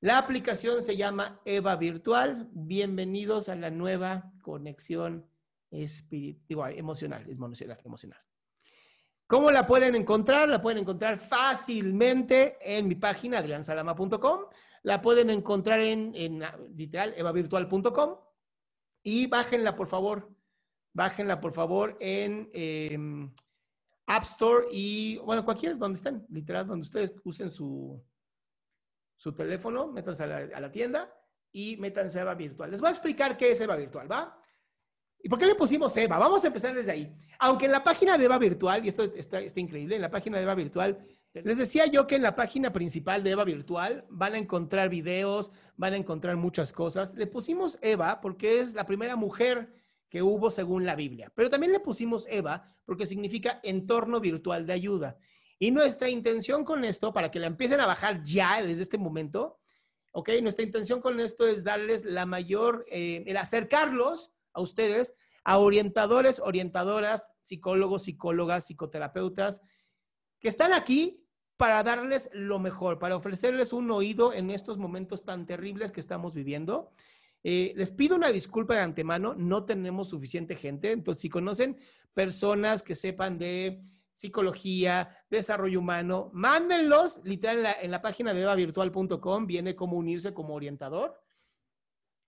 La aplicación se llama Eva Virtual. Bienvenidos a la nueva conexión espiritual, emocional, emocional, emocional. ¿Cómo la pueden encontrar? La pueden encontrar fácilmente en mi página adriansalama.com. La pueden encontrar en, en literal evavirtual.com y bájenla por favor. Bájenla por favor en eh, App Store y bueno, cualquier donde estén, literal, donde ustedes usen su, su teléfono, métanse a la, tienda y métanse a Eva Virtual. Les voy a explicar qué es Eva Virtual, ¿va? ¿Y por qué le pusimos Eva? Vamos a empezar desde ahí. Aunque en la página de Eva Virtual, y esto está, está, increíble, en la página de Eva Virtual, les decía yo que en la página principal de Eva Virtual van a encontrar videos, van a encontrar muchas cosas. Le pusimos Eva porque es la primera mujer que hubo según la Biblia, pero también le pusimos Eva porque significa entorno virtual de ayuda. Y nuestra intención con esto, para que la empiecen a bajar ya desde este momento, ¿ok? Nuestra intención con esto es darles la mayor, eh, el acercarlos a ustedes, a orientadores, orientadoras, psicólogos, psicólogas, psicoterapeutas, que están aquí para darles lo mejor, para ofrecerles un oído en estos momentos tan terribles que estamos viviendo. Eh, les pido una disculpa de antemano, no tenemos suficiente gente, entonces si conocen personas que sepan de psicología, desarrollo humano, mándenlos, literal, en la, en la página de evavirtual.com viene cómo unirse como orientador.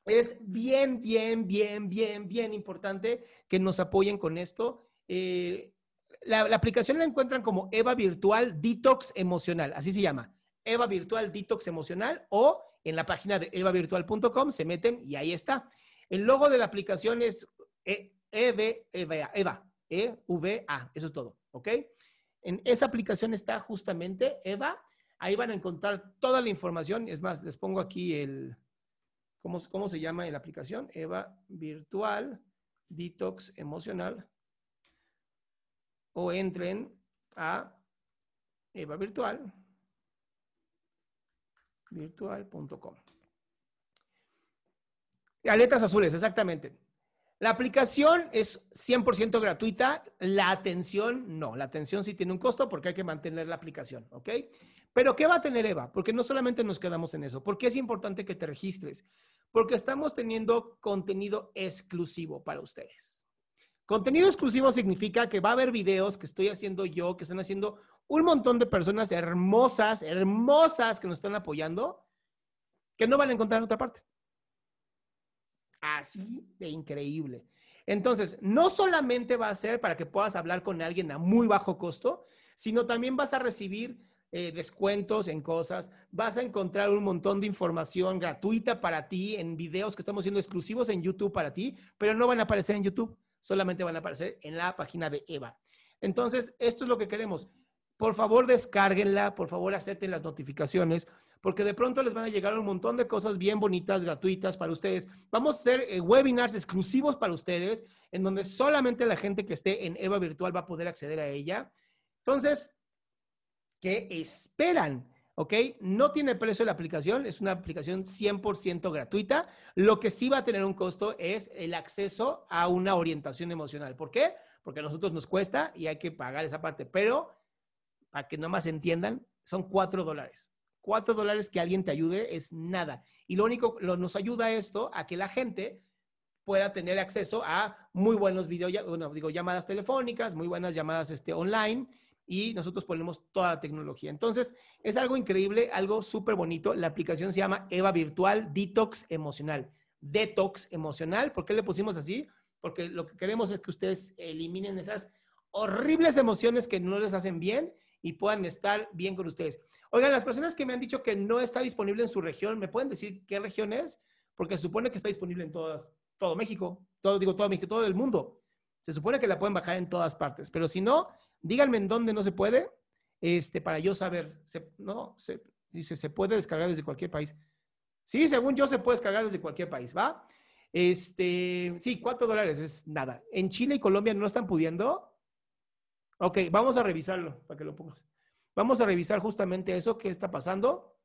Es bien, bien, bien, bien, bien importante que nos apoyen con esto. Eh, la, aplicación la encuentran como Eva Virtual Detox Emocional, así se llama. Eva Virtual Detox Emocional o en la página de evavirtual.com se meten y ahí está. El logo de la aplicación es e, EV, EVA, EVA, E-V-A, eso es todo. ¿ok? En esa aplicación está justamente Eva. Ahí van a encontrar toda la información. Es más, les pongo aquí el, ¿cómo, cómo se llama la aplicación? Eva Virtual Detox Emocional. O entren a Eva Virtual. Virtual.com. A letras azules, exactamente. La aplicación es 100% gratuita, la atención no, la atención sí tiene un costo porque hay que mantener la aplicación, ¿ok? Pero ¿qué va a tener Eva? Porque no solamente nos quedamos en eso, porque es importante que te registres, porque estamos teniendo contenido exclusivo para ustedes. Contenido exclusivo significa que va a haber videos que estoy haciendo yo, que están haciendo un montón de personas hermosas, hermosas que nos están apoyando, que no van a encontrar en otra parte. Así de increíble. Entonces, no solamente va a ser para que puedas hablar con alguien a muy bajo costo, sino también vas a recibir eh, descuentos en cosas, vas a encontrar un montón de información gratuita para ti en videos que estamos haciendo exclusivos en YouTube para ti, pero no van a aparecer en YouTube, solamente van a aparecer en la página de Eva. Entonces, esto es lo que queremos. Por favor, descárguenla, por favor, acepten las notificaciones, porque de pronto les van a llegar un montón de cosas bien bonitas, gratuitas para ustedes. Vamos a hacer eh, webinars exclusivos para ustedes, en donde solamente la gente que esté en Eva Virtual va a poder acceder a ella. Entonces, ¿qué esperan? ¿ok? No tiene precio la aplicación, es una aplicación 100% gratuita. Lo que sí va a tener un costo es el acceso a una orientación emocional. ¿Por qué? Porque a nosotros nos cuesta y hay que pagar esa parte, pero para que no más entiendan, son cuatro dólares. Cuatro dólares que alguien te ayude es nada. Y lo único, lo, nos ayuda esto a que la gente pueda tener acceso a muy buenos video, bueno, digo, llamadas telefónicas, muy buenas llamadas este, online y nosotros ponemos toda la tecnología. Entonces, es algo increíble, algo súper bonito. La aplicación se llama Eva Virtual Detox Emocional. Detox Emocional. ¿Por qué le pusimos así? Porque lo que queremos es que ustedes eliminen esas horribles emociones que no les hacen bien y puedan estar bien con ustedes. Oigan, las personas que me han dicho que no está disponible en su región, ¿me pueden decir qué región es? Porque se supone que está disponible en todo México, todo, digo todo México, todo el mundo. Se supone que la pueden bajar en todas partes, pero si no, díganme en dónde no se puede, este, para yo saber. no, se, dice, se puede descargar desde cualquier país. Sí, según yo se puede descargar desde cualquier país, ¿va? Este, sí, cuatro dólares es nada. En Chile y Colombia no están pudiendo. Ok, vamos a revisarlo para que lo pongas. Vamos a revisar justamente eso, qué está pasando,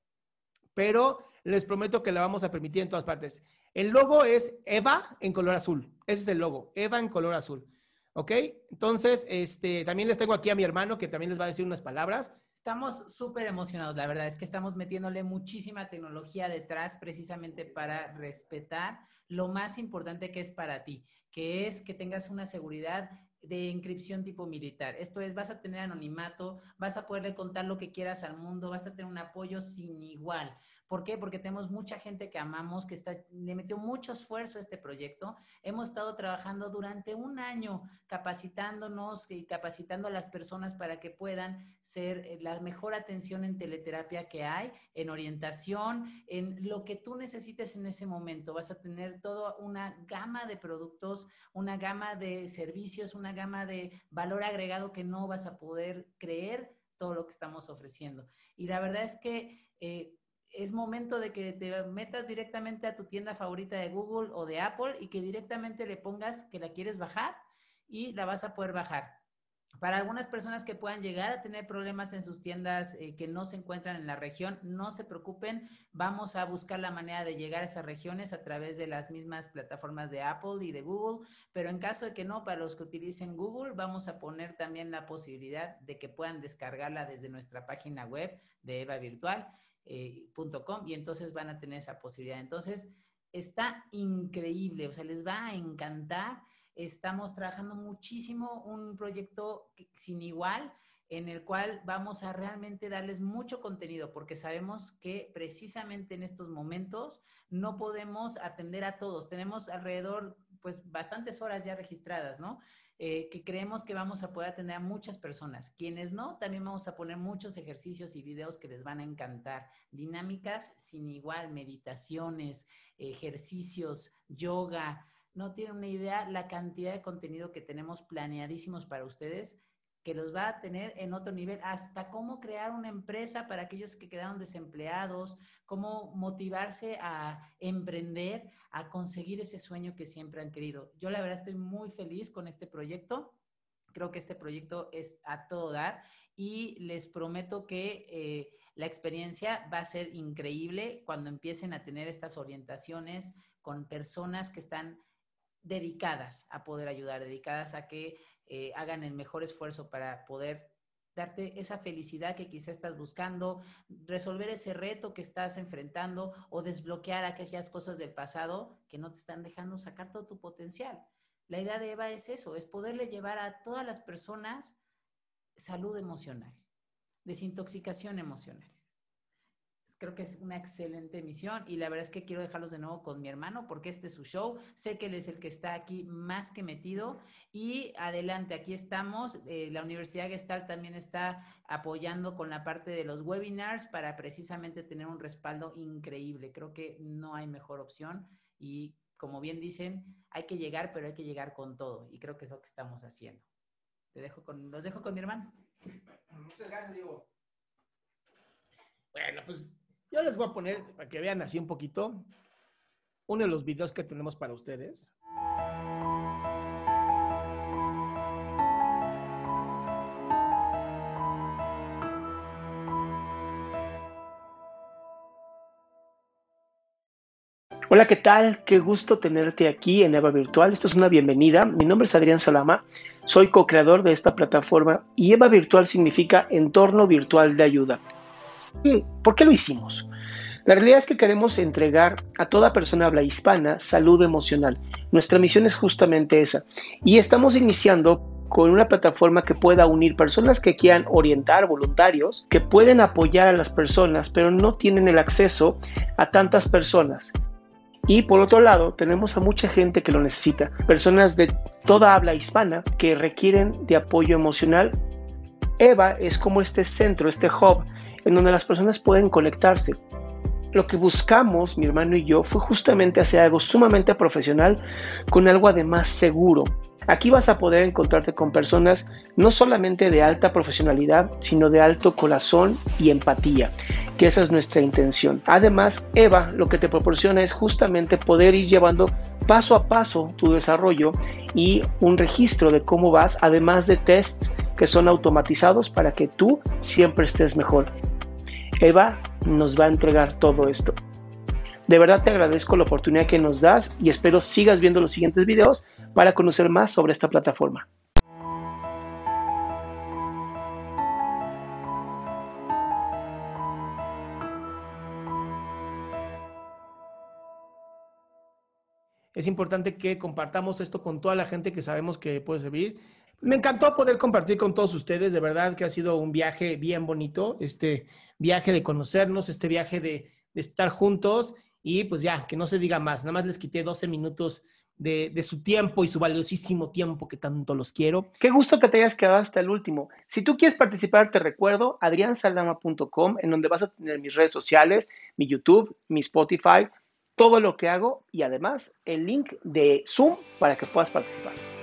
pero les prometo que la vamos a permitir en todas partes. El logo es Eva en color azul. Ese es el logo, Eva en color azul. ¿Ok? Entonces, este, también les tengo aquí a mi hermano que también les va a decir unas palabras. Estamos súper emocionados, la verdad es que estamos metiéndole muchísima tecnología detrás precisamente para respetar lo más importante que es para ti, que es que tengas una seguridad de inscripción tipo militar. Esto es, vas a tener anonimato, vas a poderle contar lo que quieras al mundo, vas a tener un apoyo sin igual. ¿Por qué? Porque tenemos mucha gente que amamos, que está, le metió mucho esfuerzo a este proyecto. Hemos estado trabajando durante un año capacitándonos y capacitando a las personas para que puedan ser eh, la mejor atención en teleterapia que hay, en orientación, en lo que tú necesites en ese momento. Vas a tener toda una gama de productos, una gama de servicios, una gama de valor agregado que no vas a poder creer todo lo que estamos ofreciendo. Y la verdad es que... Eh, es momento de que te metas directamente a tu tienda favorita de Google o de Apple y que directamente le pongas que la quieres bajar y la vas a poder bajar. Para algunas personas que puedan llegar a tener problemas en sus tiendas eh, que no se encuentran en la región, no se preocupen, vamos a buscar la manera de llegar a esas regiones a través de las mismas plataformas de Apple y de Google, pero en caso de que no, para los que utilicen Google, vamos a poner también la posibilidad de que puedan descargarla desde nuestra página web de Eva Virtual eh, y entonces van a tener esa posibilidad. Entonces, está increíble, o sea, les va a encantar. Estamos trabajando muchísimo un proyecto sin igual en el cual vamos a realmente darles mucho contenido porque sabemos que precisamente en estos momentos no podemos atender a todos. Tenemos alrededor pues bastantes horas ya registradas, ¿no? Eh, que creemos que vamos a poder atender a muchas personas. Quienes no, también vamos a poner muchos ejercicios y videos que les van a encantar. Dinámicas sin igual, meditaciones, ejercicios, yoga. No tienen una idea la cantidad de contenido que tenemos planeadísimos para ustedes que los va a tener en otro nivel, hasta cómo crear una empresa para aquellos que quedaron desempleados, cómo motivarse a emprender, a conseguir ese sueño que siempre han querido. Yo la verdad estoy muy feliz con este proyecto. Creo que este proyecto es a todo dar y les prometo que eh, la experiencia va a ser increíble cuando empiecen a tener estas orientaciones con personas que están dedicadas a poder ayudar, dedicadas a que eh, hagan el mejor esfuerzo para poder darte esa felicidad que quizá estás buscando, resolver ese reto que estás enfrentando o desbloquear aquellas cosas del pasado que no te están dejando sacar todo tu potencial. La idea de Eva es eso, es poderle llevar a todas las personas salud emocional, desintoxicación emocional. Creo que es una excelente emisión y la verdad es que quiero dejarlos de nuevo con mi hermano porque este es su show. Sé que él es el que está aquí más que metido y adelante, aquí estamos. Eh, la Universidad Gestal también está apoyando con la parte de los webinars para precisamente tener un respaldo increíble. Creo que no hay mejor opción y como bien dicen, hay que llegar, pero hay que llegar con todo y creo que es lo que estamos haciendo. Te dejo con, los dejo con mi hermano. Muchas gracias, Diego. Bueno, pues yo les voy a poner, para que vean así un poquito, uno de los videos que tenemos para ustedes. Hola, ¿qué tal? Qué gusto tenerte aquí en Eva Virtual. Esto es una bienvenida. Mi nombre es Adrián Salama. Soy co-creador de esta plataforma y Eva Virtual significa entorno virtual de ayuda. ¿Por qué lo hicimos? La realidad es que queremos entregar a toda persona habla hispana salud emocional. Nuestra misión es justamente esa. Y estamos iniciando con una plataforma que pueda unir personas que quieran orientar, voluntarios, que pueden apoyar a las personas, pero no tienen el acceso a tantas personas. Y por otro lado, tenemos a mucha gente que lo necesita, personas de toda habla hispana que requieren de apoyo emocional. Eva es como este centro, este hub en donde las personas pueden conectarse. Lo que buscamos, mi hermano y yo, fue justamente hacer algo sumamente profesional con algo además seguro. Aquí vas a poder encontrarte con personas no solamente de alta profesionalidad, sino de alto corazón y empatía, que esa es nuestra intención. Además, Eva lo que te proporciona es justamente poder ir llevando paso a paso tu desarrollo y un registro de cómo vas, además de tests que son automatizados para que tú siempre estés mejor. Eva nos va a entregar todo esto. De verdad te agradezco la oportunidad que nos das y espero sigas viendo los siguientes videos para conocer más sobre esta plataforma. Es importante que compartamos esto con toda la gente que sabemos que puede servir. Me encantó poder compartir con todos ustedes, de verdad que ha sido un viaje bien bonito, este viaje de conocernos, este viaje de, estar juntos y pues ya, que no se diga más, nada más les quité 12 minutos de, de, su tiempo y su valiosísimo tiempo que tanto los quiero. Qué gusto que te hayas quedado hasta el último. Si tú quieres participar, te recuerdo adriansaldama.com, en donde vas a tener mis redes sociales, mi YouTube, mi Spotify, todo lo que hago y además el link de Zoom para que puedas participar.